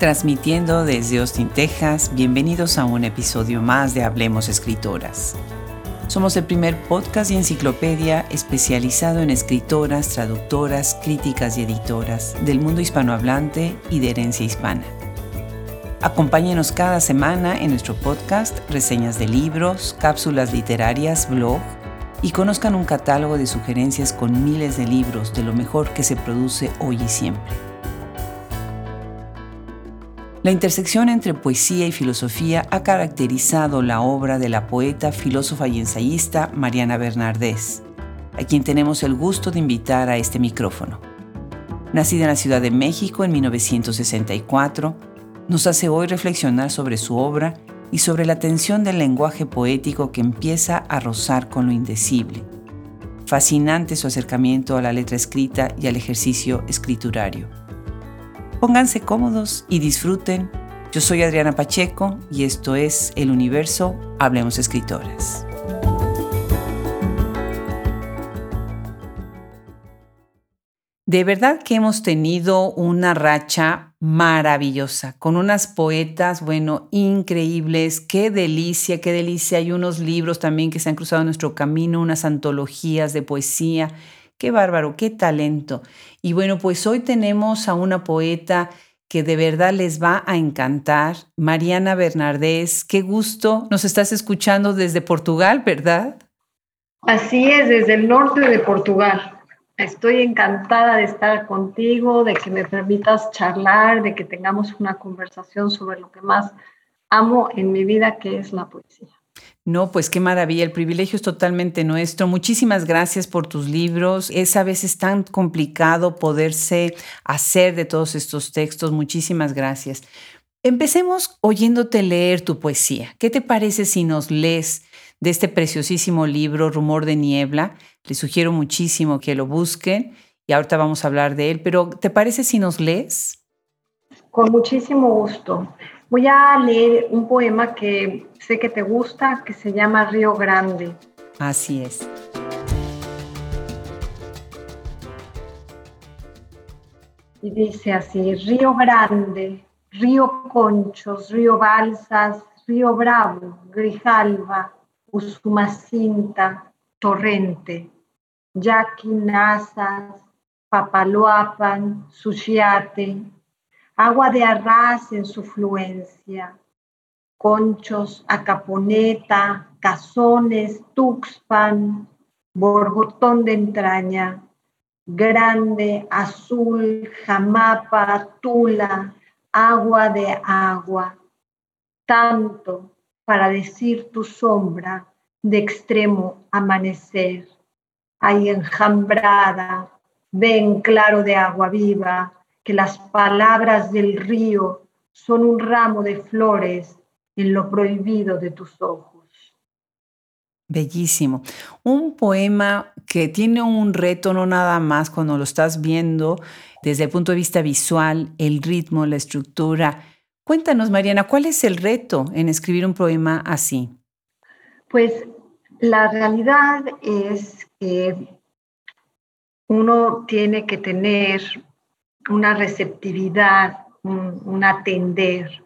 Transmitiendo desde Austin, Texas, bienvenidos a un episodio más de Hablemos Escritoras. Somos el primer podcast y enciclopedia especializado en escritoras, traductoras, críticas y editoras del mundo hispanohablante y de herencia hispana. Acompáñenos cada semana en nuestro podcast, reseñas de libros, cápsulas literarias, blog y conozcan un catálogo de sugerencias con miles de libros de lo mejor que se produce hoy y siempre. La intersección entre poesía y filosofía ha caracterizado la obra de la poeta, filósofa y ensayista Mariana Bernardés, a quien tenemos el gusto de invitar a este micrófono. Nacida en la Ciudad de México en 1964, nos hace hoy reflexionar sobre su obra y sobre la tensión del lenguaje poético que empieza a rozar con lo indecible. Fascinante su acercamiento a la letra escrita y al ejercicio escriturario. Pónganse cómodos y disfruten. Yo soy Adriana Pacheco y esto es El Universo Hablemos Escritoras. De verdad que hemos tenido una racha maravillosa, con unas poetas, bueno, increíbles. Qué delicia, qué delicia. Hay unos libros también que se han cruzado en nuestro camino, unas antologías de poesía Qué bárbaro, qué talento. Y bueno, pues hoy tenemos a una poeta que de verdad les va a encantar, Mariana Bernardés. Qué gusto. Nos estás escuchando desde Portugal, ¿verdad? Así es, desde el norte de Portugal. Estoy encantada de estar contigo, de que me permitas charlar, de que tengamos una conversación sobre lo que más amo en mi vida, que es la poesía. No, pues qué maravilla, el privilegio es totalmente nuestro. Muchísimas gracias por tus libros. Es a veces tan complicado poderse hacer de todos estos textos. Muchísimas gracias. Empecemos oyéndote leer tu poesía. ¿Qué te parece si nos lees de este preciosísimo libro, Rumor de Niebla? Les sugiero muchísimo que lo busquen y ahorita vamos a hablar de él, pero ¿te parece si nos lees? Con muchísimo gusto. Voy a leer un poema que sé que te gusta, que se llama Río Grande. Así es. Y dice así, Río Grande, Río Conchos, Río Balsas, Río Bravo, Grijalva, Usumacinta, Torrente, Yaquinazas, Papaloapan, Suchiate, agua de arras en su fluencia, conchos, acaponeta, cazones, tuxpan, borbotón de entraña, grande, azul, jamapa, tula, agua de agua, tanto para decir tu sombra de extremo amanecer. Ahí enjambrada, ven claro de agua viva, que las palabras del río son un ramo de flores en lo prohibido de tus ojos. Bellísimo. Un poema que tiene un reto no nada más cuando lo estás viendo desde el punto de vista visual, el ritmo, la estructura. Cuéntanos, Mariana, ¿cuál es el reto en escribir un poema así? Pues la realidad es que uno tiene que tener una receptividad, un, atender.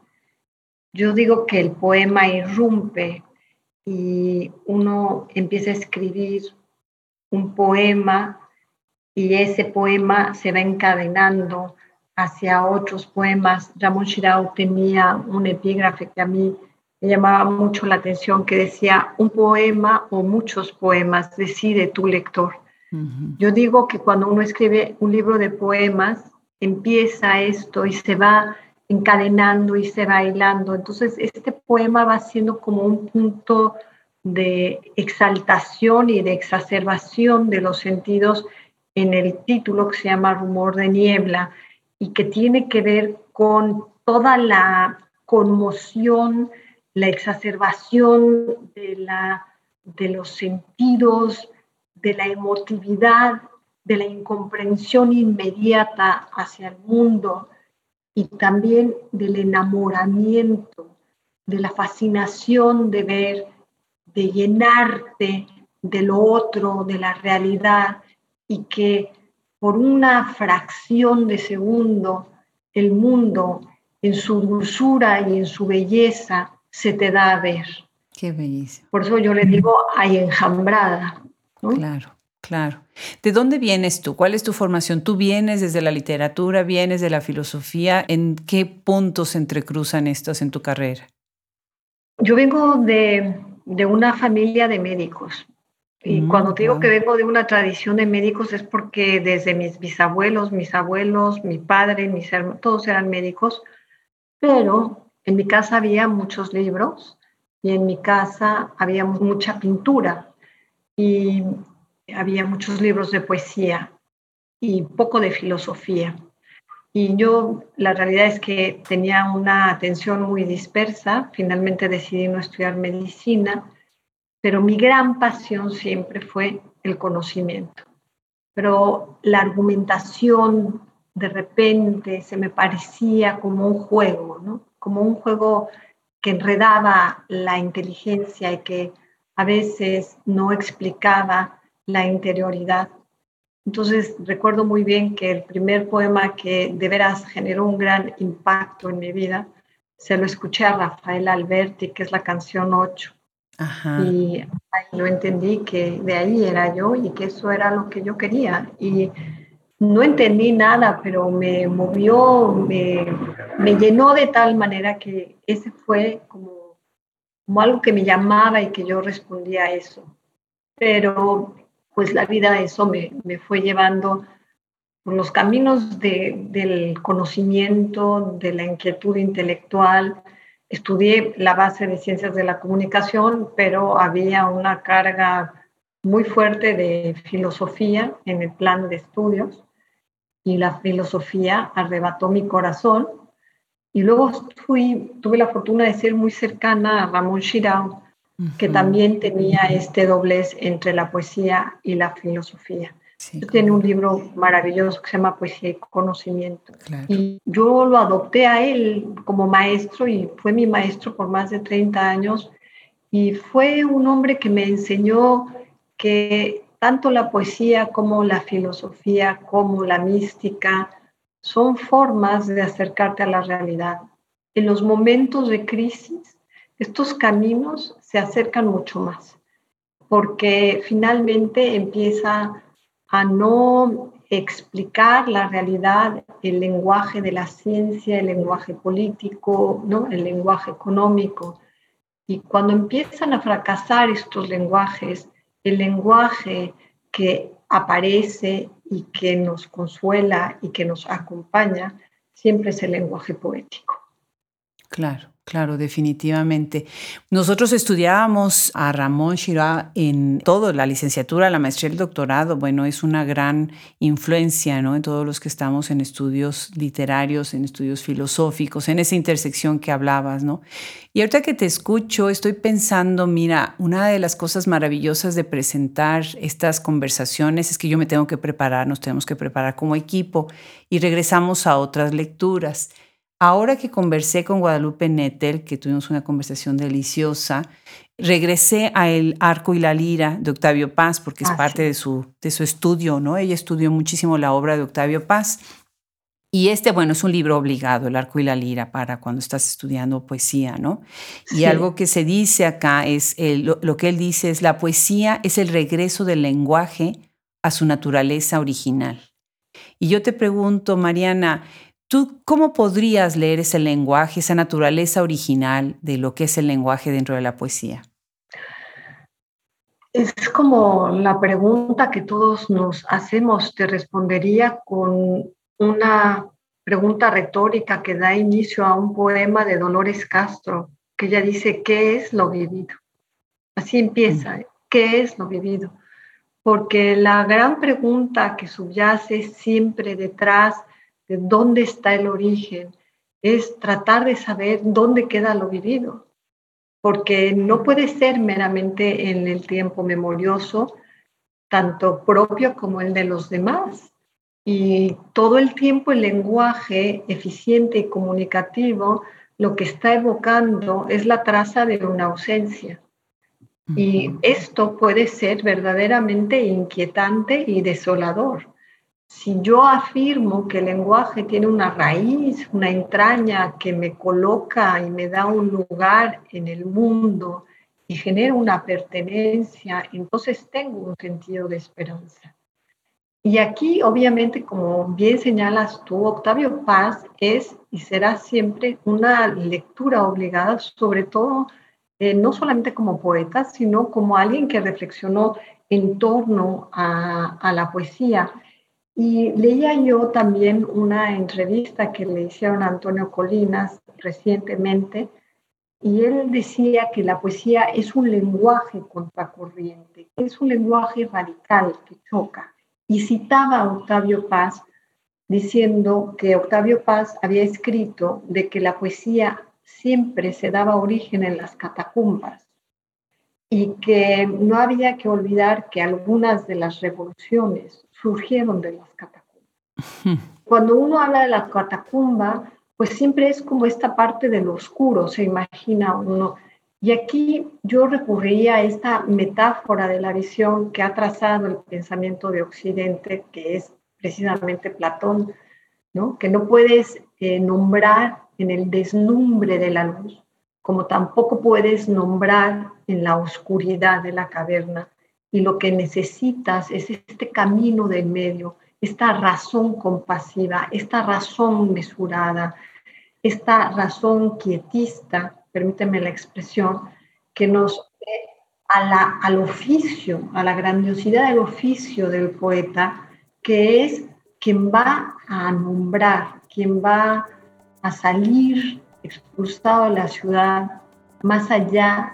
Yo digo que el poema irrumpe y uno empieza a escribir un poema y ese poema se va encadenando hacia otros poemas. Ramón Shirao tenía un epígrafe que a mí me llamaba mucho la atención que decía un poema o muchos poemas, decide tu lector. Yo digo que cuando uno escribe un libro de poemas, empieza esto y se va encadenando y se va hilando. Entonces, este poema va siendo como un punto de exaltación y de exacerbación de los sentidos en el título que se llama Rumor de Niebla y que tiene que ver con toda la conmoción, la exacerbación de, la, de los sentidos, de la emotividad de la incomprensión inmediata hacia el mundo y también del enamoramiento, de la fascinación de ver, de llenarte de lo otro, de la realidad y que por una fracción de segundo el mundo en su dulzura y en su belleza se te da a ver. Qué belleza. Por eso yo le digo, hay enjambrada. Claro, claro. ¿De dónde vienes tú? ¿Cuál es tu formación? ¿Tú vienes desde la literatura, vienes de la filosofía? ¿En qué puntos se entrecruzan estos en tu carrera? Yo vengo de, una familia de médicos. Y mm, cuando te digo que vengo de una tradición de médicos es porque desde mis bisabuelos, mis abuelos, mi padre, mis hermanos, todos eran médicos, pero en mi casa había muchos libros y en mi casa había mucha pintura y había muchos libros de poesía y poco de filosofía. Y yo, la realidad es que tenía una atención muy dispersa, finalmente decidí no estudiar medicina, pero mi gran pasión siempre fue el conocimiento. Pero la argumentación de repente se me parecía como un juego, ¿no? Como un juego que enredaba la inteligencia y que a veces no explicaba la interioridad. Entonces recuerdo muy bien que el primer poema que de veras generó un gran impacto en mi vida, se lo escuché a Rafael Alberti, que es la canción 8. Y ahí lo entendí que de ahí era yo y que eso era lo que yo quería. Y no entendí nada, pero me movió, me, me llenó de tal manera que ese fue como, como algo que me llamaba y que yo respondía a eso. Pero pues la vida eso me, me fue llevando por los caminos de, del conocimiento, de la inquietud intelectual. Estudié la base de ciencias de la comunicación, pero había una carga muy fuerte de filosofía en el plan de estudios y la filosofía arrebató mi corazón. Y luego tuve la fortuna de ser muy cercana a Ramón Chirao, que también tenía este doblez entre la poesía y la filosofía. tiene un libro maravilloso que se llama Poesía y Conocimiento. Y yo lo adopté a él como maestro y fue mi maestro por más de 30 años. Y fue un hombre que me enseñó que tanto la poesía como la filosofía, como la mística, son formas de acercarte a la realidad. En los momentos de crisis, estos caminos se acercan mucho más, porque finalmente empieza a no explicar la realidad, el lenguaje de la ciencia, el lenguaje político, ¿no? el lenguaje económico. Y cuando empiezan a fracasar estos lenguajes, el lenguaje que aparece y que nos consuela y que nos acompaña, siempre es el lenguaje poético. Claro. Claro, definitivamente. Nosotros estudiábamos a Ramón Chirá en todo, la licenciatura, la maestría, el doctorado. Bueno, es una gran influencia ¿no? en todos los que estamos en estudios literarios, en estudios filosóficos, en esa intersección que hablabas. ¿no? Y ahorita que te escucho, estoy pensando, mira, una de las cosas maravillosas de presentar estas conversaciones es que yo me tengo que preparar, nos tenemos que preparar como equipo y regresamos a otras lecturas. Ahora que conversé con Guadalupe Nettel, que tuvimos una conversación deliciosa, regresé a El Arco y la Lira de Octavio Paz, porque es ah, parte de, su, de su estudio, ¿no? Ella estudió muchísimo la obra de Octavio Paz. Y este, bueno, es un libro obligado, El Arco y la Lira, para cuando estás estudiando poesía, ¿no? Y algo que se dice acá es, lo que él dice es, la poesía es el regreso del lenguaje a su naturaleza original. Y yo te pregunto, Mariana, ¿Tú cómo podrías leer ese lenguaje, esa naturaleza original de lo que es el lenguaje dentro de la poesía? Es como la pregunta que todos nos hacemos. Te respondería con una pregunta retórica que da inicio a un poema de Dolores Castro, que ella dice, ¿qué es lo vivido? Así empieza, mm. ¿qué es lo vivido? Porque la gran pregunta que subyace siempre detrás de dónde está el origen, es tratar de saber dónde queda lo vivido, porque no puede ser meramente en el tiempo memorioso, tanto propio como el de los demás. Y todo el tiempo el lenguaje eficiente y comunicativo lo que está evocando es la traza de una ausencia. Y esto puede ser verdaderamente inquietante y desolador si yo afirmo que el lenguaje tiene una raíz, una entraña que me coloca y me da un lugar en el mundo y genera una pertenencia, entonces tengo un sentido de esperanza. Y aquí, obviamente, como bien señalas tú, Octavio Paz es y será siempre una lectura obligada, sobre todo eh, no solamente como poeta, sino como alguien que reflexionó en torno a, a la poesía y leía yo también una entrevista que le hicieron a Antonio Colinas recientemente, y él decía que la poesía es un lenguaje contracorriente, es un lenguaje radical que choca. Y citaba a Octavio Paz diciendo que Octavio Paz había escrito de que la poesía siempre se daba origen en las catacumbas y que no había que olvidar que algunas de las revoluciones surgieron de las catacumbas. Cuando uno habla de las catacumbas, pues siempre es como esta parte del oscuro, se imagina uno. Y aquí yo recurría a esta metáfora de la visión que ha trazado el pensamiento de Occidente, que es precisamente Platón, ¿no? que no puedes eh, nombrar en el deslumbre de la luz, como tampoco puedes nombrar en la oscuridad de la caverna y lo que necesitas es este camino del medio, esta razón compasiva, esta razón mesurada, esta razón quietista, permíteme la expresión, que nos a la, al oficio, a la grandiosidad del oficio del poeta, que es quien va a nombrar, quien va a salir expulsado de la ciudad, más allá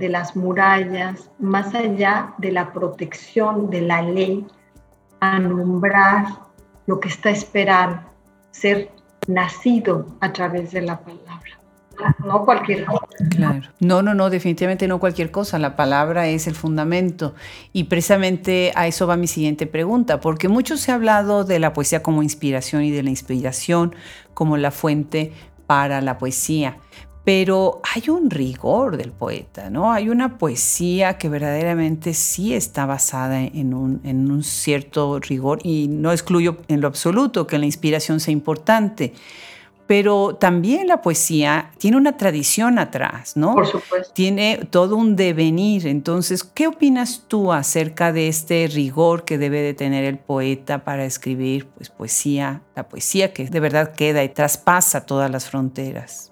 de las murallas, más allá de la protección de la ley, a nombrar lo que está esperando, ser nacido a través de la palabra. No cualquier cosa. Claro. No, no, no, definitivamente no cualquier cosa. La palabra es el fundamento. Y precisamente a eso va mi siguiente pregunta, porque mucho se ha hablado de la poesía como inspiración y de la inspiración como la fuente para la poesía pero hay un rigor del poeta, ¿no? Hay una poesía que verdaderamente sí está basada en un, en un, cierto rigor y no excluyo en lo absoluto que la inspiración sea importante, pero también la poesía tiene una tradición atrás, ¿no? Por supuesto. Tiene todo un devenir. Entonces, ¿qué opinas tú acerca de este rigor que debe de tener el poeta para escribir pues, poesía, la poesía que de verdad queda y traspasa todas las fronteras?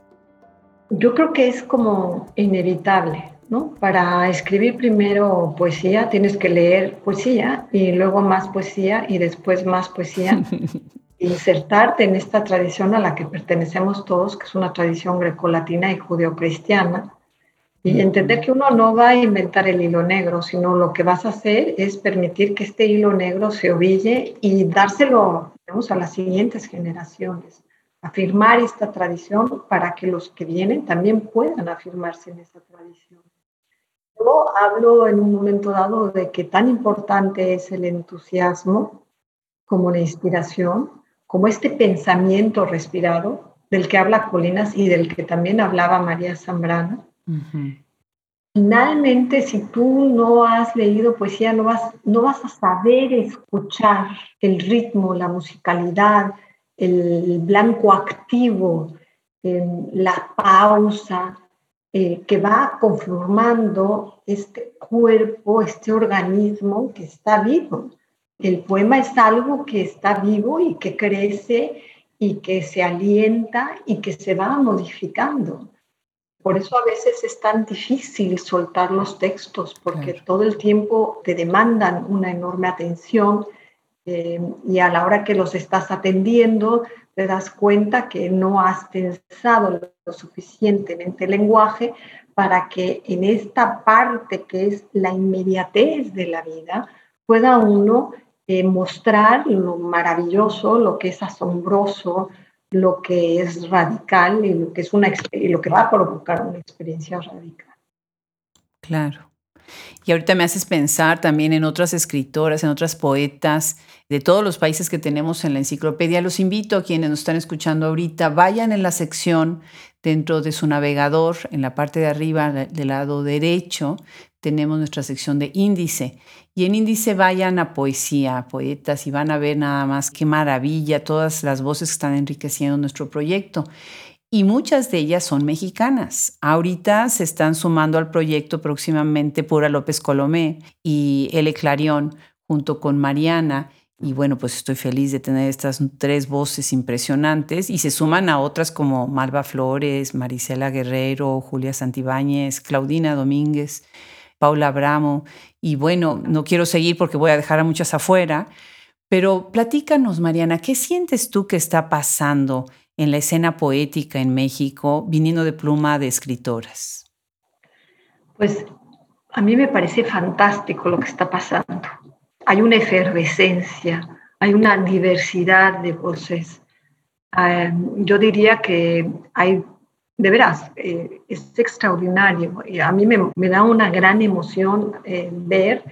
Yo creo que es como inevitable, ¿no? Para escribir primero poesía tienes que leer poesía y luego más poesía y después más poesía. insertarte en esta tradición a la que pertenecemos todos, que es una tradición grecolatina y judeocristiana, y entender que uno no va a inventar el hilo negro, sino lo que vas a hacer es permitir que este hilo negro se oville y dárselo a las siguientes generaciones afirmar esta tradición para que los que vienen también puedan afirmarse en esta tradición. Yo hablo en un momento dado de que tan importante es el entusiasmo como la inspiración, como este pensamiento respirado del que habla Colinas y del que también hablaba María Zambrana. Finalmente, si tú no has leído poesía, no vas, no vas a saber escuchar el ritmo, la musicalidad, el blanco activo, la pausa, eh, que va conformando este cuerpo, este organismo que está vivo. El poema es algo que está vivo y que crece y que se alienta y que se va modificando. Por eso a veces es tan difícil soltar los textos, porque todo el tiempo te demandan una enorme atención eh, y a la hora que los estás atendiendo te das cuenta que no has pensado lo suficientemente el lenguaje para que en esta parte que es la inmediatez de la vida pueda uno eh, mostrar lo maravilloso, lo que es asombroso, lo que es radical y lo que, es una, y lo que va a provocar una experiencia radical. Claro. Y ahorita me haces pensar también en otras escritoras, en otras poetas de todos los países que tenemos en la enciclopedia. Los invito a quienes nos están escuchando ahorita, vayan en la sección dentro de su navegador, en la parte de arriba del lado derecho, tenemos nuestra sección de índice. Y en índice vayan a poesía, a poetas, y van a ver nada más qué maravilla, todas las voces que están enriqueciendo nuestro proyecto. Y muchas de ellas son mexicanas. Ahorita se están sumando al proyecto próximamente Pura López Colomé y Ele Clarión junto con Mariana. Y bueno, pues estoy feliz de tener estas tres voces impresionantes y se suman a otras como Malva Flores, Marisela Guerrero, Julia Santibáñez, Claudina Domínguez. Paula Abramo. Y bueno, no quiero seguir porque voy a dejar a muchas afuera, pero platícanos, Mariana, ¿qué sientes tú que está pasando en la escena poética en México, viniendo de pluma de escritoras? Pues a mí me parece fantástico lo que está pasando. Hay una efervescencia, hay una diversidad de voces. Eh, yo diría que hay de veras, eh, es extraordinario. A mí me, da una gran emoción eh, ver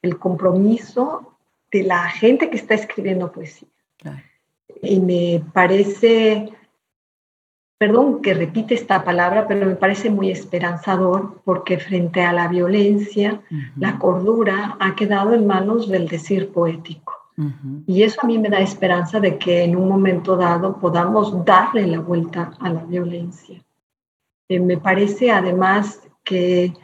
el compromiso de la gente que está escribiendo poesía. Y me parece, perdón que repite esta palabra, pero me parece muy esperanzador porque frente a la violencia, la cordura ha quedado en manos del decir poético. Y eso a mí me da esperanza de que en un momento dado podamos darle la vuelta a la violencia. Eh, me parece además que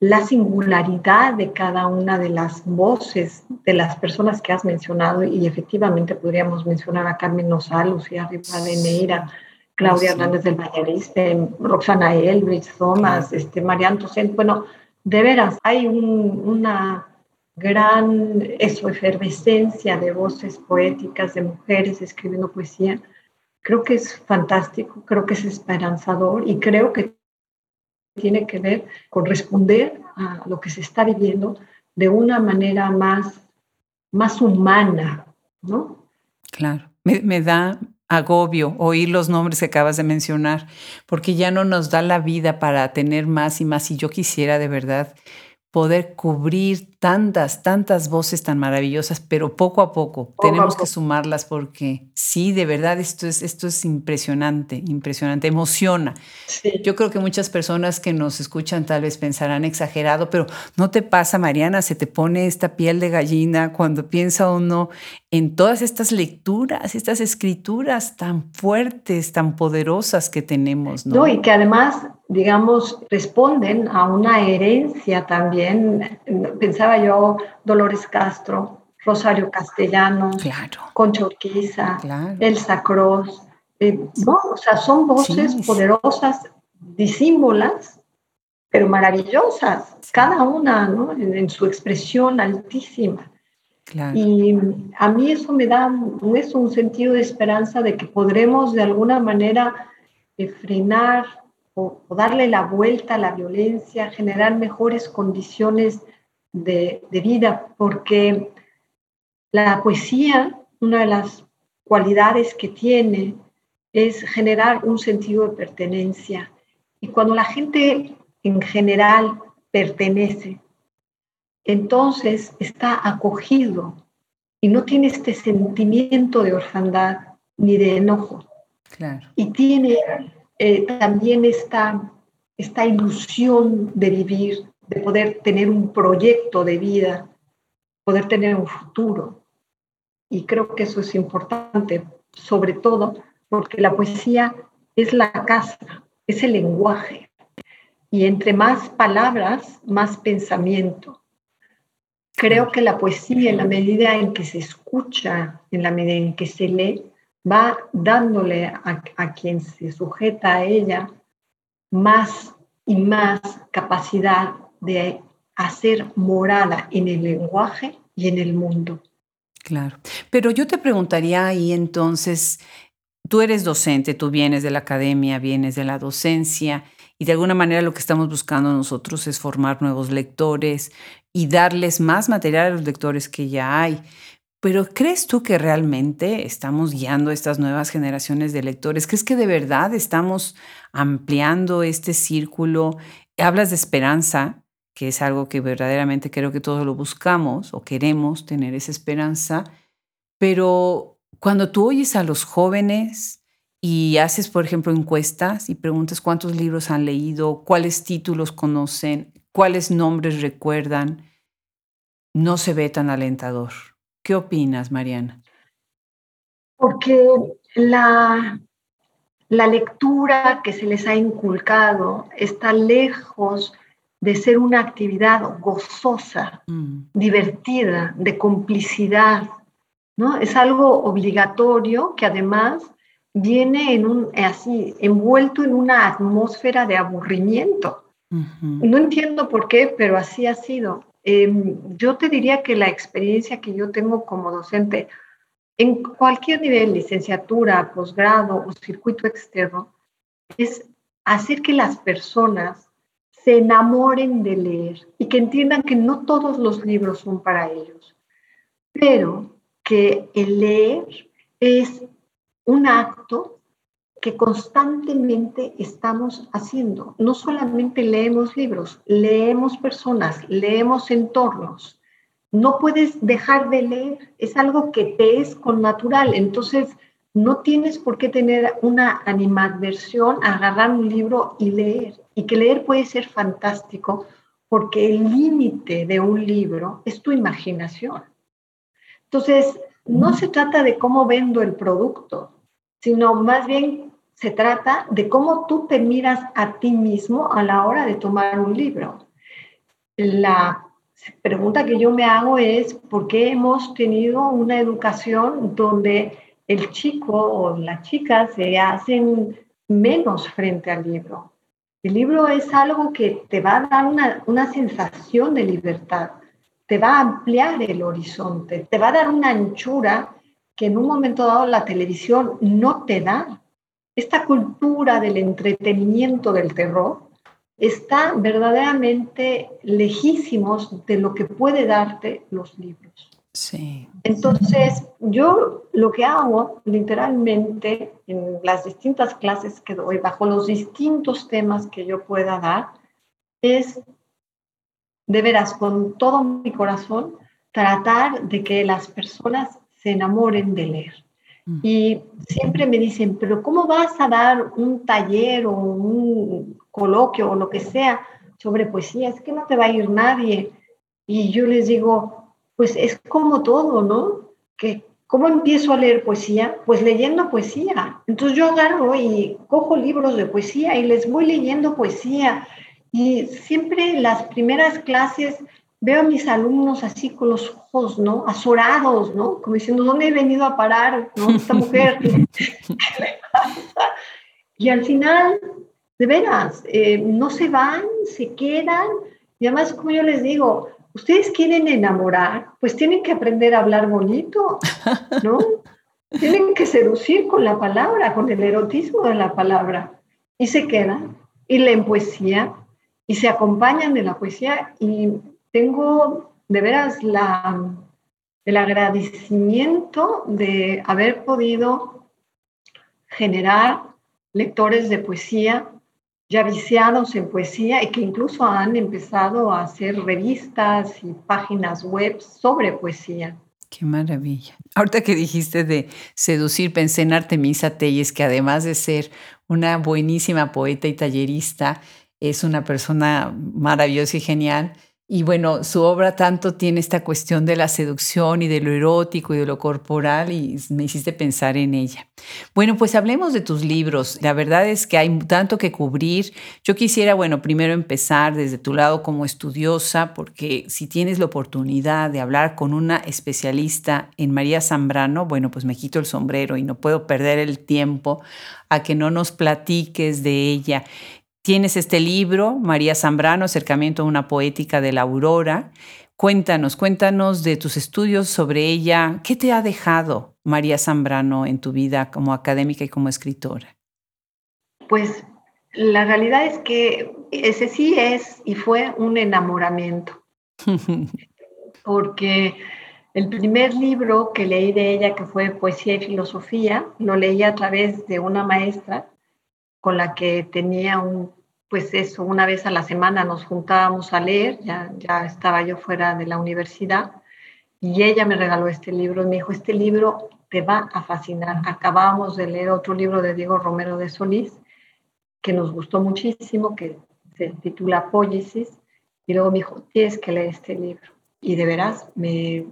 la singularidad de cada una de las voces de las personas que has mencionado, y efectivamente podríamos mencionar a Carmen Nosal, Lucía Rivadeneira, Claudia Hernández del Vallariste, Roxana Elbridge, Thomas, este, Marianne Toussaint, bueno, de veras, hay una gran eso, efervescencia de voces poéticas, de mujeres escribiendo poesía, creo que es fantástico, creo que es esperanzador y creo que tiene que ver con responder a lo que se está viviendo de una manera más, más humana, ¿no? Claro, me, me da agobio oír los nombres que acabas de mencionar, porque ya no nos da la vida para tener más y más. Y yo quisiera de verdad poder cubrir tantas, tantas voces tan maravillosas, pero poco a poco tenemos que sumarlas porque sí, de verdad, esto es, esto es impresionante, impresionante, emociona. Yo creo que muchas personas que nos escuchan tal vez pensarán exagerado, pero no te pasa, Mariana, se te pone esta piel de gallina cuando piensa uno en todas estas lecturas, estas escrituras tan fuertes, tan poderosas que tenemos. No, no y que además digamos, responden a una herencia también. Pensaba yo, Dolores Castro, Rosario Castellano, Concha Urquiza, Elsa Cross. Eh, no, o sea, son voces poderosas, disímbolas, pero maravillosas, cada una ¿no? en, su expresión altísima. Y a mí eso me da eso, un sentido de esperanza de que podremos de alguna manera eh, frenar o, darle la vuelta a la violencia, generar mejores condiciones de, vida, porque la poesía, una de las cualidades que tiene es generar un sentido de pertenencia. Y cuando la gente en general pertenece, entonces está acogido y no tiene este sentimiento de orfandad ni de enojo. Claro. Y tiene eh, también esta, esta ilusión de vivir, de poder tener un proyecto de vida, poder tener un futuro. Y creo que eso es importante, sobre todo porque la poesía es la casa, es el lenguaje. Y entre más palabras, más pensamiento. Creo que la poesía, en la medida en que se escucha, en la medida en que se lee, va dándole a, quien se sujeta a ella más y más capacidad de hacer morada en el lenguaje y en el mundo. Claro. Pero yo te preguntaría ahí entonces, tú eres docente, tú vienes de la academia, vienes de la docencia, y de alguna manera lo que estamos buscando nosotros es formar nuevos lectores y darles más material a los lectores que ya hay. Pero ¿crees tú que realmente estamos guiando a estas nuevas generaciones de lectores? ¿Crees que de verdad estamos ampliando este círculo? Hablas de esperanza que es algo que verdaderamente creo que todos lo buscamos o queremos tener esa esperanza, pero cuando tú oyes a los jóvenes y haces, por ejemplo, encuestas y preguntas cuántos libros han leído, cuáles títulos conocen, cuáles nombres recuerdan, no se ve tan alentador. ¿Qué opinas, Mariana? Porque la, la lectura que se les ha inculcado está lejos de ser una actividad gozosa, mm. divertida, de complicidad, ¿no? Es algo obligatorio que además viene en un, así, envuelto en una atmósfera de aburrimiento. No entiendo por qué, pero así ha sido. Em, yo te diría que la experiencia que yo tengo como docente en cualquier nivel, licenciatura, posgrado o circuito externo, es hacer que las personas se enamoren de leer y que entiendan que no todos los libros son para ellos, pero que el leer es un acto que constantemente estamos haciendo. No solamente leemos libros, leemos personas, leemos entornos. No puedes dejar de leer, es algo que te es con natural. Entonces, no tienes por qué tener una animadversión a agarrar un libro y leer. Y que leer puede ser fantástico porque el límite de un libro es tu imaginación. Entonces, no se trata de cómo vendo el producto, sino más bien se trata de cómo tú te miras a ti mismo a la hora de tomar un libro. La pregunta que yo me hago es, ¿por qué hemos tenido una educación donde el chico o la chica se hacen menos frente al libro? El libro es algo que te va a dar una, una sensación de libertad te va a ampliar el horizonte, te va a dar una anchura que en un momento dado la televisión no te da. Esta cultura del entretenimiento del terror está verdaderamente lejísimos de lo que puede darte los libros. Sí. Entonces, yo lo que hago literalmente en las distintas clases que doy, bajo los distintos temas que yo pueda dar, es de veras, con todo mi corazón, tratar de que las personas se enamoren de leer. Mm. Y siempre me dicen, pero ¿cómo vas a dar un taller o un coloquio o lo que sea sobre poesía? Es que no te va a ir nadie. Y yo les digo, pues es como todo, ¿no? Que ¿Cómo empiezo a leer poesía? Pues leyendo poesía. Entonces yo agarro y cojo libros de poesía y les voy leyendo poesía y siempre las primeras clases veo a mis alumnos así con los ojos, ¿no? Azorados, ¿no? Como diciendo, ¿dónde he venido a parar, ¿no? Esta mujer. y al final, de veras, eh, no se van, se quedan. Y además, como yo les digo, ustedes quieren enamorar, pues tienen que aprender a hablar bonito, ¿no? tienen que seducir con la palabra, con el erotismo de la palabra. Y se quedan y leen poesía y se acompañan de la poesía y tengo de veras el agradecimiento de haber podido generar lectores de poesía ya viciados en poesía y que incluso han empezado a hacer revistas y páginas web sobre poesía. Qué maravilla. Ahorita que dijiste de seducir, pensé en Artemisa Telles, que además de ser una buenísima poeta y tallerista, es una persona maravillosa y genial. Y bueno, su obra tanto tiene esta cuestión de la seducción y de lo erótico y de lo corporal y me hiciste pensar en ella. Bueno, pues hablemos de tus libros. La verdad es que hay tanto que cubrir. Yo quisiera, bueno, primero empezar desde tu lado como estudiosa, porque si tienes la oportunidad de hablar con una especialista en María Zambrano, bueno, pues me quito el sombrero y no puedo perder el tiempo a que no nos platiques de ella. Tienes este libro, María Zambrano, Acercamiento a una poética de la aurora. Cuéntanos, cuéntanos de tus estudios sobre ella. ¿Qué te ha dejado María Zambrano en tu vida como académica y como escritora? Pues la realidad es que ese sí es y fue un enamoramiento. Porque el primer libro que leí de ella, que fue Poesía y Filosofía, lo leí a través de una maestra con la que tenía un pues eso, una vez a la semana nos juntábamos a leer, ya, ya estaba yo fuera de la universidad, y ella me regaló este libro me dijo, este libro te va a fascinar. Acabamos de leer otro libro de Diego Romero de Solís, que nos gustó muchísimo, que se titula Apólisis, y luego me dijo, tienes que leer este libro. Y de veras, me,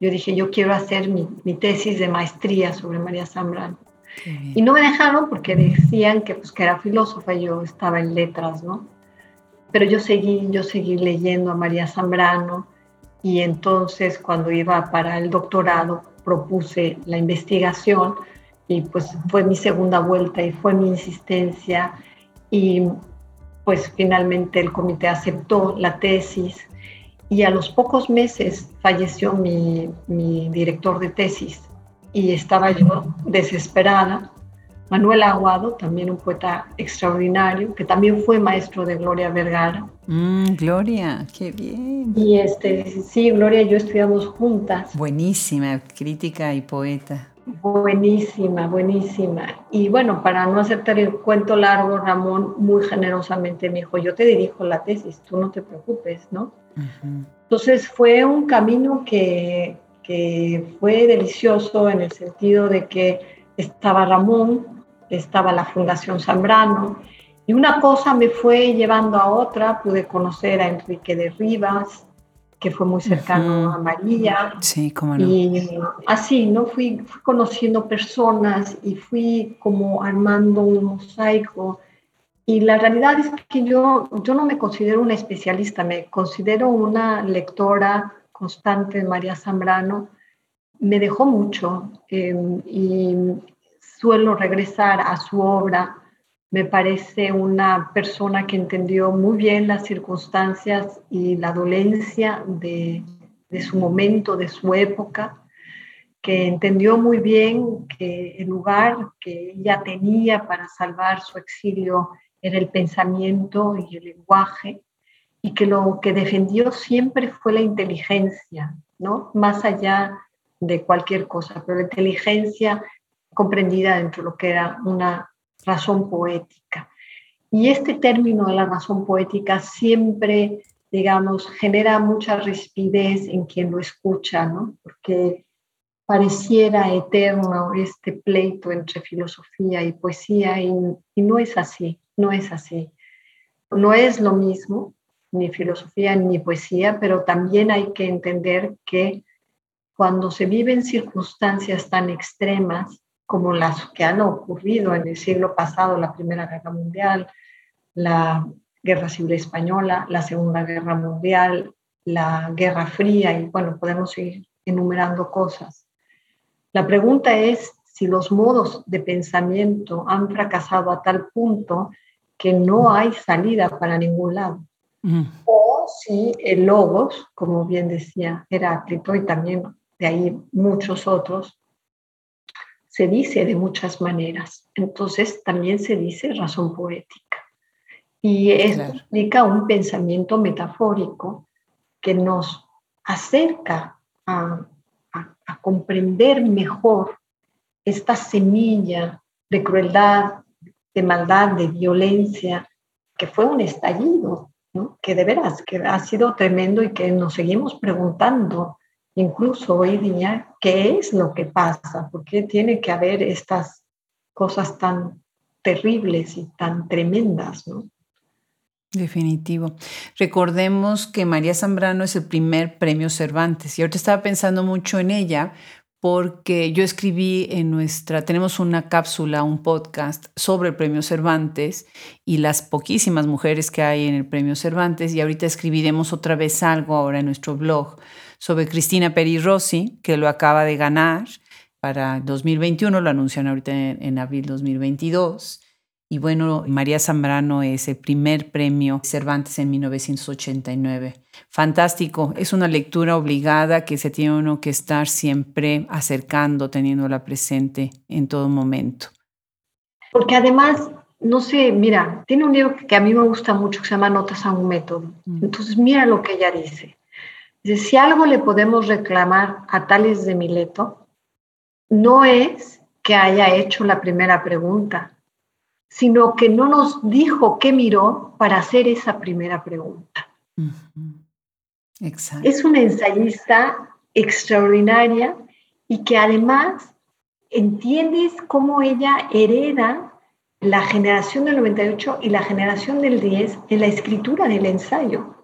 yo dije, yo quiero hacer mi, mi tesis de maestría sobre María Zambrano. Y no me dejaron porque decían que, pues, que era filósofa yo estaba en letras, ¿no? Pero yo seguí, yo seguí leyendo a María Zambrano y entonces cuando iba para el doctorado propuse la investigación y pues fue mi segunda vuelta y fue mi insistencia y pues finalmente el comité aceptó la tesis y a los pocos meses falleció mi, mi director de tesis y estaba yo desesperada. Manuel Aguado, también un poeta extraordinario, que también fue maestro de Gloria Vergara. Mm, Gloria, qué bien. Y este, sí, Gloria y yo estudiamos juntas. Buenísima, crítica y poeta. Buenísima, buenísima. Y bueno, para no hacerte el cuento largo, Ramón muy generosamente me dijo, yo te dirijo la tesis, tú no te preocupes, ¿no? Entonces fue un camino que, que fue delicioso en el sentido de que estaba Ramón, estaba la Fundación Zambrano, y una cosa me fue llevando a otra, pude conocer a Enrique de Rivas, que fue muy cercano a María. Sí, cómo no. Y así, ¿no? Fui, fui, conociendo personas y fui como armando un mosaico. Y la realidad es que yo, yo no me considero una especialista, me considero una lectora constante de María Zambrano me dejó mucho em, y suelo regresar a su obra. Me parece una persona que entendió muy bien las circunstancias y la dolencia de, de su momento, de su época, que entendió muy bien que el lugar que ella tenía para salvar su exilio era el pensamiento y el lenguaje y que lo que defendió siempre fue la inteligencia, ¿no? Más allá de cualquier cosa, pero la inteligencia comprendida dentro de lo que era una razón poética. Y este término de la razón poética siempre, digamos, genera mucha rispidez en quien lo escucha, ¿no? Porque pareciera eterno este pleito entre filosofía y poesía y, y no es así, no es así. No es lo mismo, ni filosofía ni poesía, pero también hay que entender que cuando se viven circunstancias tan extremas como las que han ocurrido en el siglo pasado, la Primera Guerra Mundial, la Guerra Civil Española, la Segunda Guerra Mundial, la Guerra Fría, y bueno, podemos ir enumerando cosas. La pregunta es si los modos de pensamiento han fracasado a tal punto que no hay salida para ningún lado. O si el logos, como bien decía Heráclito y también de ahí muchos otros, se dice de muchas maneras. Entonces también se dice razón poética. Y esto explica un pensamiento metafórico que nos acerca a, a comprender mejor esta semilla de crueldad, de maldad, de violencia, que fue un estallido que de veras que ha sido tremendo y que nos seguimos preguntando, incluso hoy día, qué es lo que pasa, por qué tiene que haber estas cosas tan terribles y tan tremendas, ¿no? Definitivo. Recordemos que María Zambrano es el primer premio Cervantes y ahorita estaba pensando mucho en ella porque yo escribí en nuestra, tenemos una cápsula, un podcast sobre el Premio Cervantes y las poquísimas mujeres que hay en el Premio Cervantes y ahorita escribiremos otra vez algo ahora en nuestro blog sobre Cristina Peri Rossi, que lo acaba de ganar para 2021, lo anuncian ahorita en, en abril 2022. Y bueno, María Zambrano es el primer premio Cervantes en 1989. Fantástico, es una lectura obligada que se tiene uno que estar siempre acercando, teniéndola presente en todo momento. Porque además, no sé, mira, tiene un libro que a mí me gusta mucho que se llama Notas a un método. Mm. Entonces, mira lo que ella dice. Dice, si algo le podemos reclamar a Tales de Mileto, no es que haya hecho la primera pregunta, sino que no nos dijo qué miró para hacer esa primera pregunta. Exacto. Es una ensayista extraordinaria y que además entiendes cómo ella hereda la generación del 98 y la generación del 10 en la escritura del ensayo.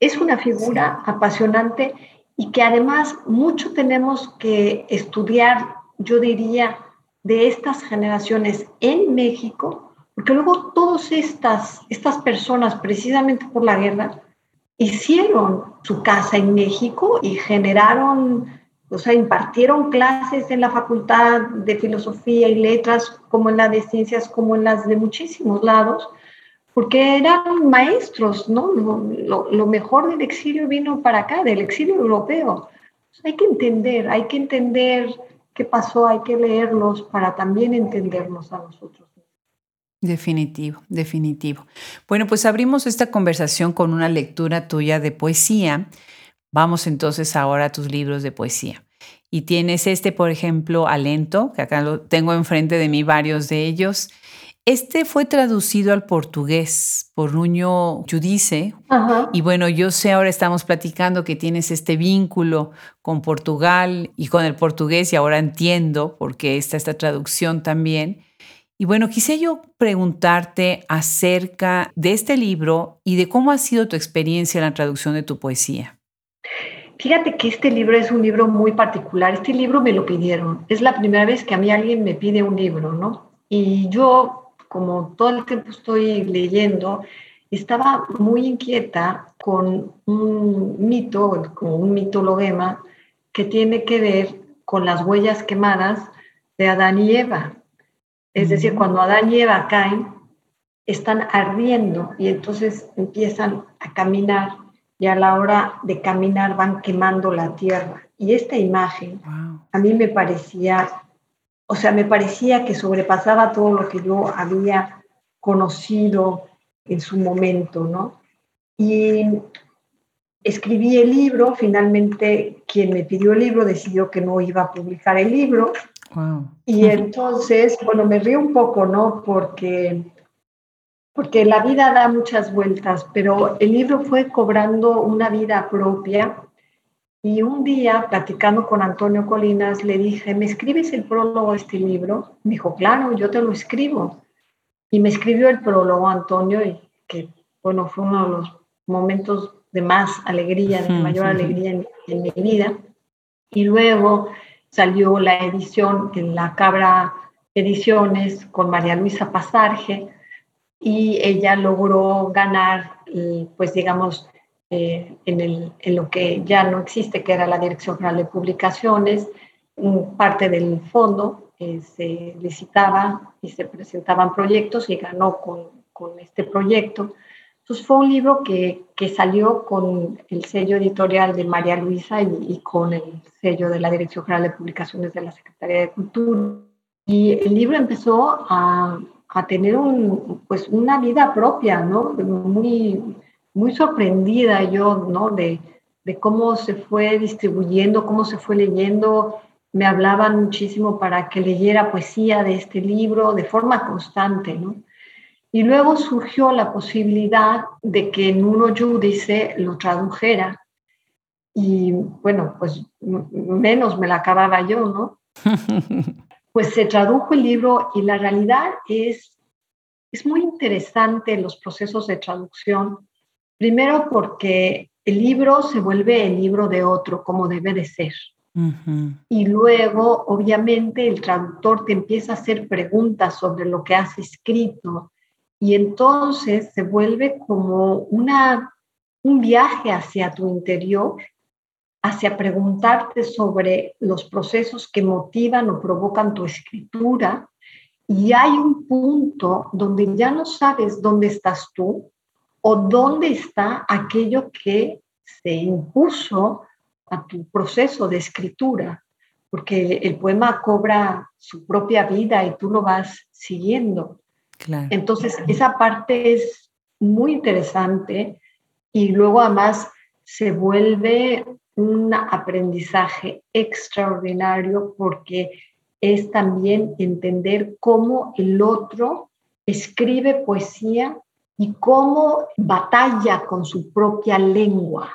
Es una figura apasionante y que además mucho tenemos que estudiar, yo diría, de estas generaciones en México, porque luego todas estas, estas personas, precisamente por la guerra, hicieron su casa en México y generaron o sea, impartieron clases en la Facultad de Filosofía y Letras, como en la de Ciencias, como en las de muchísimos lados, porque eran maestros, ¿no? Lo, mejor del exilio vino para acá, del exilio europeo. hay que entender, hay que entender qué pasó, hay que leerlos para también entendernos a nosotros. Definitivo, definitivo. Bueno, pues abrimos esta conversación con una lectura tuya de poesía Vamos entonces ahora a tus libros de poesía. Y tienes este, por ejemplo, Alento, que acá lo tengo enfrente de mí varios de ellos. Este fue traducido al portugués por Nuño Judice. Y bueno, yo sé, ahora estamos platicando que tienes este vínculo con Portugal y con el portugués y ahora entiendo por qué está esta traducción también. Y bueno, quise yo preguntarte acerca de este libro y de cómo ha sido tu experiencia en la traducción de tu poesía. Fíjate que este libro es un libro muy particular. Este libro me lo pidieron. Es la primera vez que a mí alguien me pide un libro, ¿no? Y yo, como todo el tiempo estoy leyendo, estaba muy inquieta con un mito, con un mitologema que tiene que ver con las huellas quemadas de Adán y Eva. Es decir, cuando Adán y Eva caen, están ardiendo y entonces empiezan a caminar y a la hora de caminar van quemando la tierra. Y esta imagen a mí me parecía, o sea, me parecía que sobrepasaba todo lo que yo había conocido en su momento, ¿no? Y escribí el libro, finalmente quien me pidió el libro decidió que no iba a publicar el libro. Y entonces, bueno, me río un poco, ¿no? Porque porque la vida da muchas vueltas, pero el libro fue cobrando una vida propia. Y un día, platicando con Antonio Colinas, le dije, ¿me escribes el prólogo a este libro? Me dijo, claro, yo te lo escribo. Y me escribió el prólogo Antonio, y que, bueno, fue uno de los momentos de más alegría, de mayor alegría en, en mi vida. Y luego salió la edición en la Cabra Ediciones con María Luisa Pasarge, y ella logró ganar, pues digamos, eh, en, el, en, lo que ya no existe, que era la Dirección General de Publicaciones, parte del fondo eh, se licitaba y se presentaban proyectos y ganó con, con este proyecto. Entonces fue un libro que, que, salió con el sello editorial de María Luisa y, y, con el sello de la Dirección General de Publicaciones de la Secretaría de Cultura. Y el libro empezó a, a tener un, pues una vida propia, ¿no? Muy, muy sorprendida yo, ¿no? De, de cómo se fue distribuyendo, cómo se fue leyendo. Me hablaban muchísimo para que leyera poesía de este libro de forma constante, ¿no? Y luego surgió la posibilidad de que en uno Judice lo tradujera. Y bueno, pues menos me la acababa yo, ¿no? pues se tradujo el libro y la realidad es, es muy interesante los procesos de traducción. Primero porque el libro se vuelve el libro de otro, como debe de ser. Y luego, obviamente, el traductor te empieza a hacer preguntas sobre lo que has escrito. Y entonces se vuelve como una, un viaje hacia tu interior hacia preguntarte sobre los procesos que motivan o provocan tu escritura. Y hay un punto donde ya no sabes dónde estás tú o dónde está aquello que se impuso a tu proceso de escritura, porque el poema cobra su propia vida y tú lo vas siguiendo. Entonces, esa parte es muy interesante y luego además se vuelve un aprendizaje extraordinario porque es también entender cómo el otro escribe poesía y cómo batalla con su propia lengua.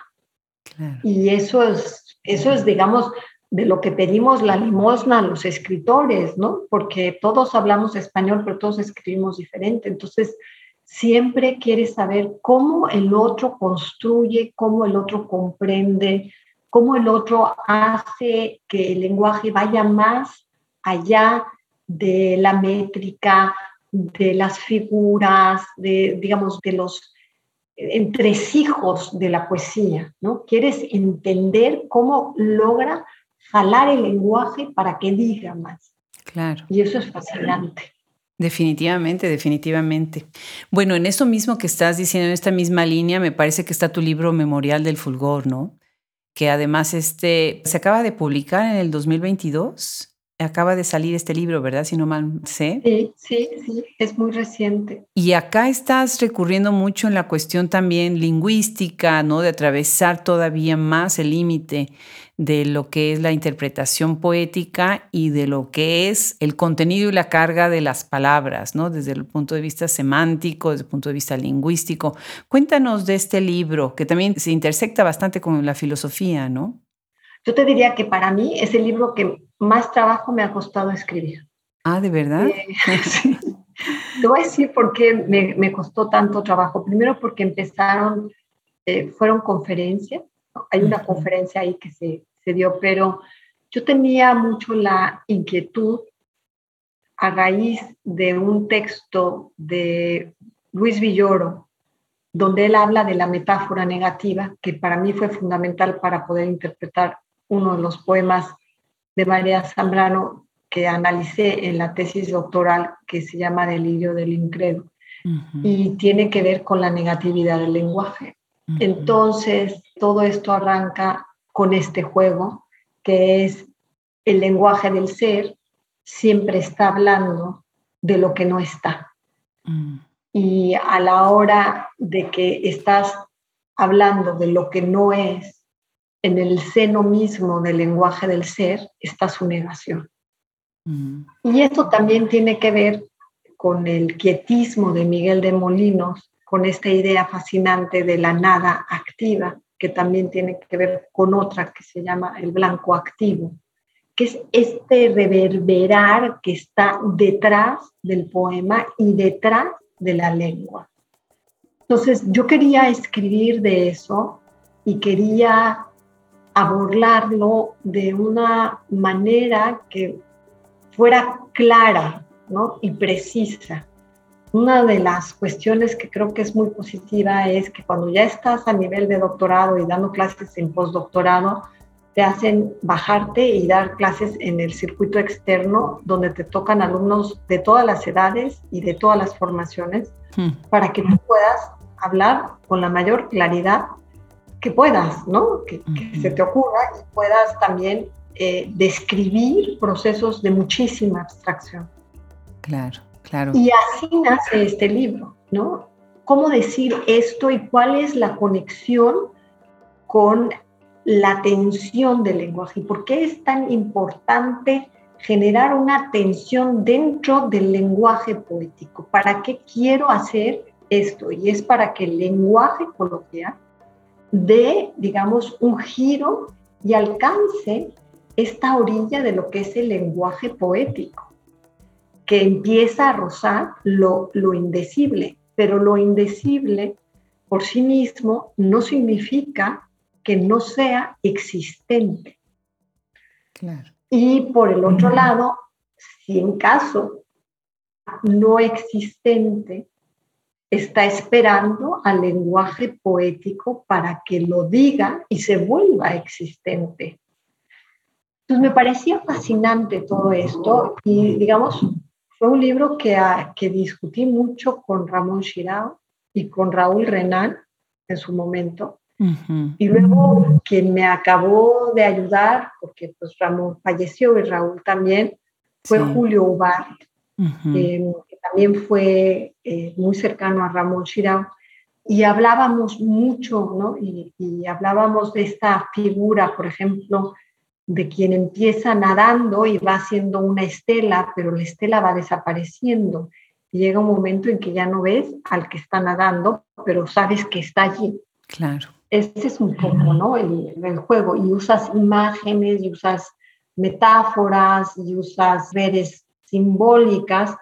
Y eso es, eso es, digamos, de lo que pedimos la limosna a los escritores, ¿no? Porque todos hablamos español, pero todos escribimos diferente. Entonces, siempre quieres saber cómo el otro construye, cómo el otro comprende, cómo el otro hace que el lenguaje vaya más allá de la métrica, de las figuras, de, digamos, de los entresijos de la poesía, ¿no? Quieres entender cómo logra jalar el lenguaje para que diga más. Claro. Y eso es fascinante. Definitivamente, definitivamente. Bueno, en eso mismo que estás diciendo, en esta misma línea, me parece que está tu libro Memorial del Fulgor, ¿no? Que además este, se acaba de publicar en el 2022 acaba de salir este libro, ¿verdad? Si no mal sé. Sí, sí, sí, es muy reciente. Y acá estás recurriendo mucho en la cuestión también lingüística, ¿no? De atravesar todavía más el límite de lo que es la interpretación poética y de lo que es el contenido y la carga de las palabras, ¿no? Desde el punto de vista semántico, desde el punto de vista lingüístico. Cuéntanos de este libro, que también se intersecta bastante con la filosofía, ¿no? Yo te diría que para mí es el libro que más trabajo me ha costado escribir. Ah, ¿de verdad? Eh, sí. Te voy a decir por qué me, me costó tanto trabajo. Primero porque empezaron, eh, fueron conferencias, hay una conferencia ahí que se, se dio, pero yo tenía mucho la inquietud a raíz de un texto de Luis Villoro, donde él habla de la metáfora negativa, que para mí fue fundamental para poder interpretar uno de los poemas de María Zambrano que analicé en la tesis doctoral que se llama Delirio del Incredo y tiene que ver con la negatividad del lenguaje. Entonces, todo esto arranca con este juego que es el lenguaje del ser siempre está hablando de lo que no está. Mm. Y a la hora de que estás hablando de lo que no es, en el seno mismo del lenguaje del ser está su negación. Mm. Y esto también tiene que ver con el quietismo de Miguel de Molinos, con esta idea fascinante de la nada activa, que también tiene que ver con otra que se llama el blanco activo, que es este reverberar que está detrás del poema y detrás de la lengua. Entonces yo quería escribir de eso y quería abordarlo de una manera que fuera clara y precisa. Una de las cuestiones que creo que es muy positiva es que cuando ya estás a nivel de doctorado y dando clases en postdoctorado, te hacen bajarte y dar clases en el circuito externo donde te tocan alumnos de todas las edades y de todas las formaciones hmm. para que tú puedas hablar con la mayor claridad que puedas, ¿no? Que, se te ocurra y puedas también eh, describir procesos de muchísima abstracción. Claro, claro. Y así nace este libro, ¿no? ¿Cómo decir esto y cuál es la conexión con la tensión del lenguaje? ¿Y por qué es tan importante generar una tensión dentro del lenguaje poético? ¿Para qué quiero hacer esto? Y es para que el lenguaje coloquial de, digamos, un giro y alcance esta orilla de lo que es el lenguaje poético, que empieza a rozar lo, lo indecible, pero lo indecible por sí mismo no significa que no sea existente. Y por el otro lado, si en caso no existente está esperando al lenguaje poético para que lo diga y se vuelva existente. Entonces me parecía fascinante todo esto y digamos, fue un libro que, que discutí mucho con Ramón Chirao y con Raúl Renán en su momento. Y luego quien me acabó de ayudar, porque pues Ramón falleció y Raúl también, fue Julio Ubart, también fue eh, muy cercano a Ramón Chirao, y hablábamos mucho, ¿no? Y, hablábamos de esta figura, por ejemplo, de quien empieza nadando y va haciendo una estela, pero la estela va desapareciendo. llega un momento en que ya no ves al que está nadando, pero sabes que está allí. Claro. Este es un poco, ¿no? El, el juego. Y usas imágenes, y usas metáforas, y usas redes simbólicas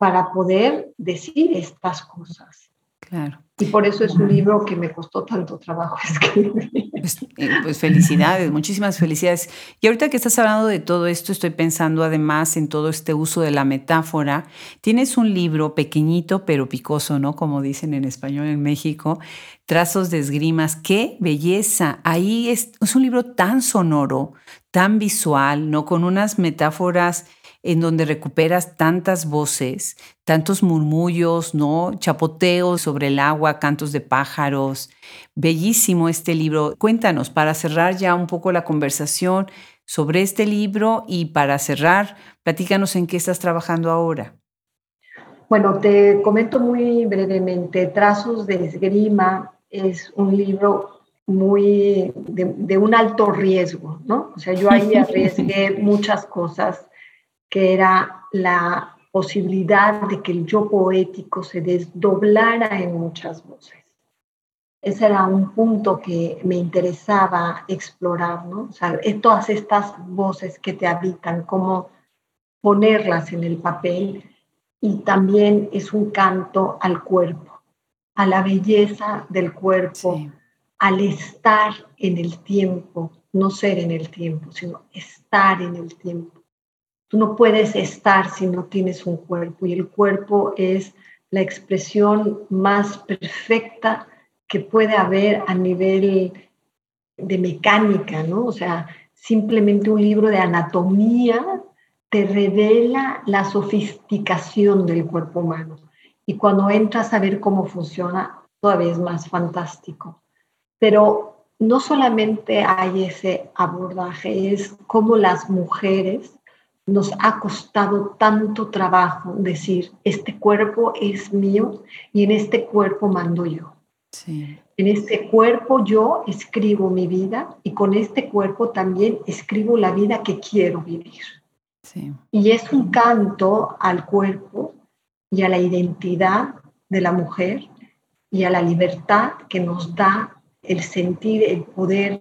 para poder decir estas cosas. Claro. Y por eso es un libro que me costó tanto trabajo escribir. Pues, eh, pues, felicidades, muchísimas felicidades. Y ahorita que estás hablando de todo esto, estoy pensando además en todo este uso de la metáfora. Tienes un libro pequeñito pero picoso, ¿no? Como dicen en español en México, Trazos de esgrimas. ¡Qué belleza! Ahí es, es un libro tan sonoro, tan visual, ¿no? Con unas metáforas en donde recuperas tantas voces, tantos murmullos, ¿no? Chapoteos sobre el agua, cantos de pájaros. Bellísimo este libro. Cuéntanos, para cerrar ya un poco la conversación sobre este libro y para cerrar, platícanos en qué estás trabajando ahora. Bueno, te comento muy brevemente. Trazos de esgrima es un libro muy de, de un alto riesgo, ¿no? O sea, yo ahí arriesgué muchas cosas que era la posibilidad de que el yo poético se desdoblara en muchas voces. Ese era un punto que me interesaba explorar, ¿no? O sea, todas estas voces que te habitan, cómo ponerlas en el papel y también es un canto al cuerpo, a la belleza del cuerpo, al estar en el tiempo, no ser en el tiempo, sino estar en el tiempo. Tú no puedes estar si no tienes un cuerpo y el cuerpo es la expresión más perfecta que puede haber a nivel de mecánica, ¿no? O sea, simplemente un libro de anatomía te revela la sofisticación del cuerpo humano. Y cuando entras a ver cómo funciona, todavía es más fantástico. Pero no solamente hay ese abordaje, es cómo las mujeres nos ha costado tanto trabajo decir, este cuerpo es mío y en este cuerpo mando yo. En este cuerpo yo escribo mi vida y con este cuerpo también escribo la vida que quiero vivir. Y es un canto al cuerpo y a la identidad de la mujer y a la libertad que nos da el sentir el poder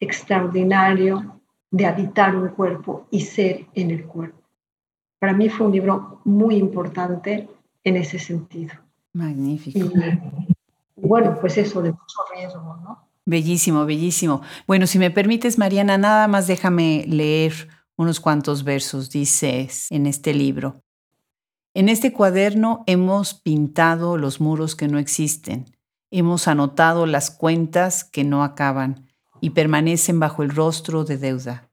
extraordinario de habitar un cuerpo y ser en el cuerpo. Para mí fue un libro muy importante en ese sentido. Magnífico. bueno, pues eso, de mucho riesgo, ¿no? Bellísimo, bellísimo. Bueno, si me permites, Mariana, nada más déjame leer unos cuantos versos, dices en este libro. En este cuaderno hemos pintado los muros que no existen, hemos anotado las cuentas que no acaban, y permanecen bajo el rostro de deuda.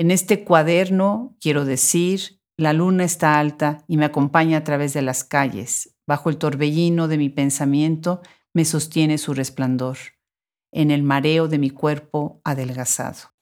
En este cuaderno, quiero decir, la luna está alta y me acompaña a través de las calles. Bajo el torbellino de mi pensamiento me sostiene su resplandor, en el mareo de mi cuerpo adelgazado.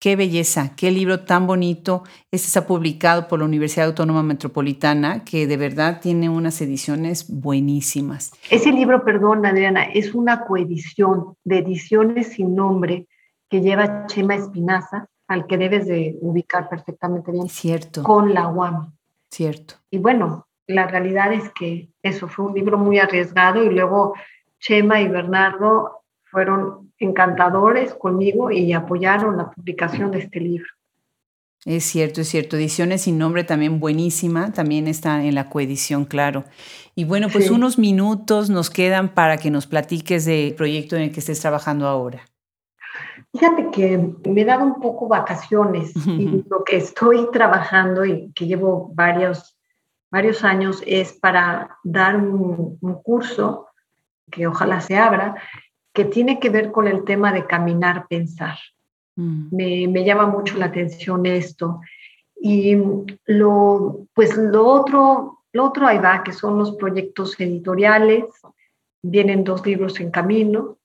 Qué belleza, qué libro tan bonito. Este está publicado por la Universidad Autónoma Metropolitana, que de verdad tiene unas ediciones buenísimas. Ese libro, perdón, Adriana, es una coedición de ediciones sin nombre que lleva Chema Espinaza, al que debes de ubicar perfectamente bien. Cierto. Con la UAM. Cierto. Y bueno, la realidad es que eso fue un libro muy arriesgado y luego Chema y Bernardo fueron encantadores conmigo y apoyaron la publicación de este libro. Es cierto, es cierto. Ediciones sin nombre también buenísima, también está en la coedición, claro. Y bueno, pues unos minutos nos quedan para que nos platiques del proyecto en el que estés trabajando ahora. Fíjate que me he dado un poco vacaciones y lo que estoy trabajando y que llevo varios, varios años es para dar un, un curso que ojalá se abra, que tiene que ver con el tema de caminar, pensar. Mm. Me, me, llama mucho la atención esto. Y lo, pues lo otro, lo otro ahí va, que son los proyectos editoriales. Vienen dos libros en camino.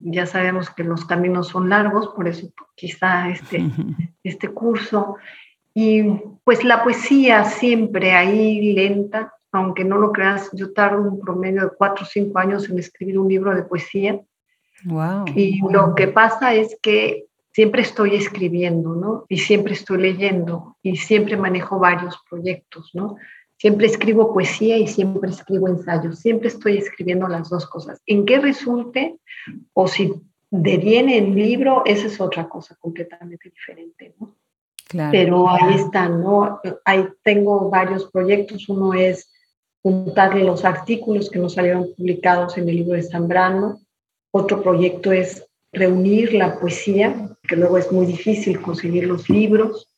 Ya sabemos que los caminos son largos, por eso quizá este, este curso. Y pues la poesía siempre ahí lenta, aunque no lo creas, yo tardo un promedio de cuatro o cinco años en escribir un libro de poesía. Y lo que pasa es que siempre estoy escribiendo, ¿no? Y siempre estoy leyendo y siempre manejo varios proyectos, ¿no? Siempre escribo poesía y siempre escribo ensayos. Siempre estoy escribiendo las dos cosas. En qué resulte o si deviene en libro, esa es otra cosa completamente diferente, ¿no? Claro. Pero ahí está, ¿no? Ahí tengo varios proyectos. Uno es juntarle los artículos que no salieron publicados en el libro de Zambrano. Otro proyecto es reunir la poesía, que luego es muy difícil conseguir los libros.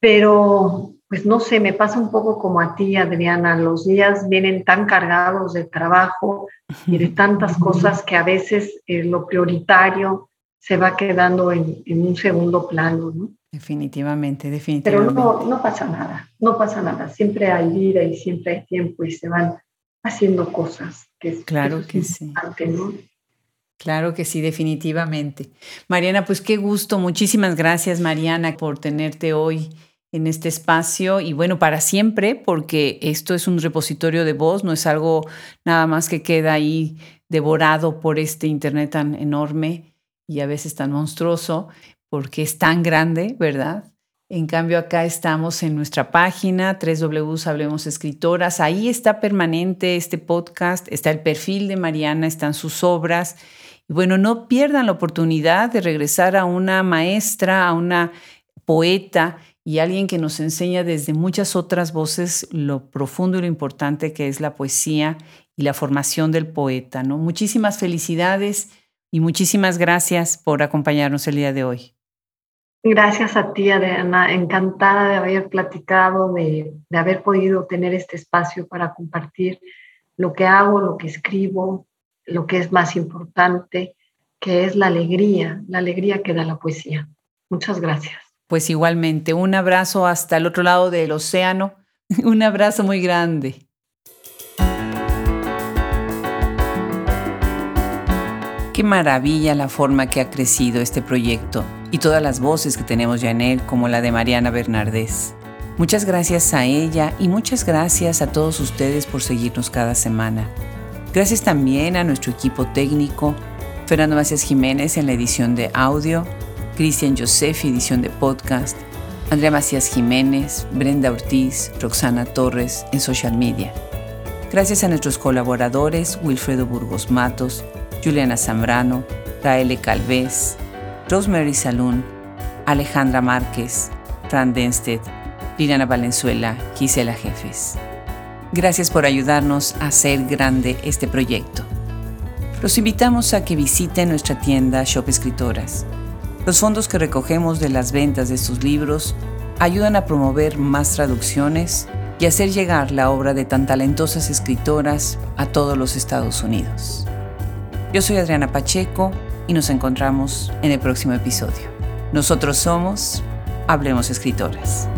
Pero, pues no sé, me pasa un poco como a ti, Adriana. Los días vienen tan cargados de trabajo y de tantas cosas que a veces eh, lo prioritario se va quedando en, en un segundo plano, ¿no? Definitivamente, definitivamente. Pero no, no pasa nada, no pasa nada. Siempre hay vida y siempre hay tiempo y se van haciendo cosas. Que claro que sí. Claro que sí, definitivamente. Mariana, pues qué gusto. Muchísimas gracias, Mariana, por tenerte hoy en este espacio y bueno, para siempre, porque esto es un repositorio de voz, no es algo nada más que queda ahí devorado por este Internet tan enorme y a veces tan monstruoso porque es tan grande, ¿verdad? En cambio, acá estamos en nuestra página, 3W Hablemos Escritoras. Ahí está permanente este podcast, está el perfil de Mariana, están sus obras. Y bueno, no pierdan la oportunidad de regresar a una maestra, a una poeta y alguien que nos enseña desde muchas otras voces lo profundo y lo importante que es la poesía y la formación del poeta. ¿no? Muchísimas felicidades y muchísimas gracias por acompañarnos el día de hoy. Gracias a ti, Adriana. Encantada de haber platicado, de, de, haber podido tener este espacio para compartir lo que hago, lo que escribo, lo que es más importante, que es la alegría, la alegría que da la poesía. Muchas gracias. Pues igualmente, un abrazo hasta el otro lado del océano. Un abrazo muy grande. Qué maravilla la forma que ha crecido este proyecto y todas las voces que tenemos ya en él, como la de Mariana Bernardés. Muchas gracias a ella y muchas gracias a todos ustedes por seguirnos cada semana. Gracias también a nuestro equipo técnico, Fernando Macías Jiménez en la edición de audio, Cristian Joseph, edición de podcast, Andrea Macías Jiménez, Brenda Ortiz, Roxana Torres en social media. Gracias a nuestros colaboradores Wilfredo Burgos Matos, Juliana Zambrano, Raele Calvez, Rosemary Salún, Alejandra Márquez, Fran Denstedt, Liliana Valenzuela, Gisela Jefes. Gracias por ayudarnos a hacer grande este proyecto. Los invitamos a que visiten nuestra tienda Shop Escritoras. Los fondos que recogemos de las ventas de estos libros ayudan a promover más traducciones y hacer llegar la obra de tan talentosas escritoras a todos los Estados Unidos. Yo soy Adriana Pacheco y nos encontramos en el próximo episodio. Nosotros somos Hablemos Escritoras.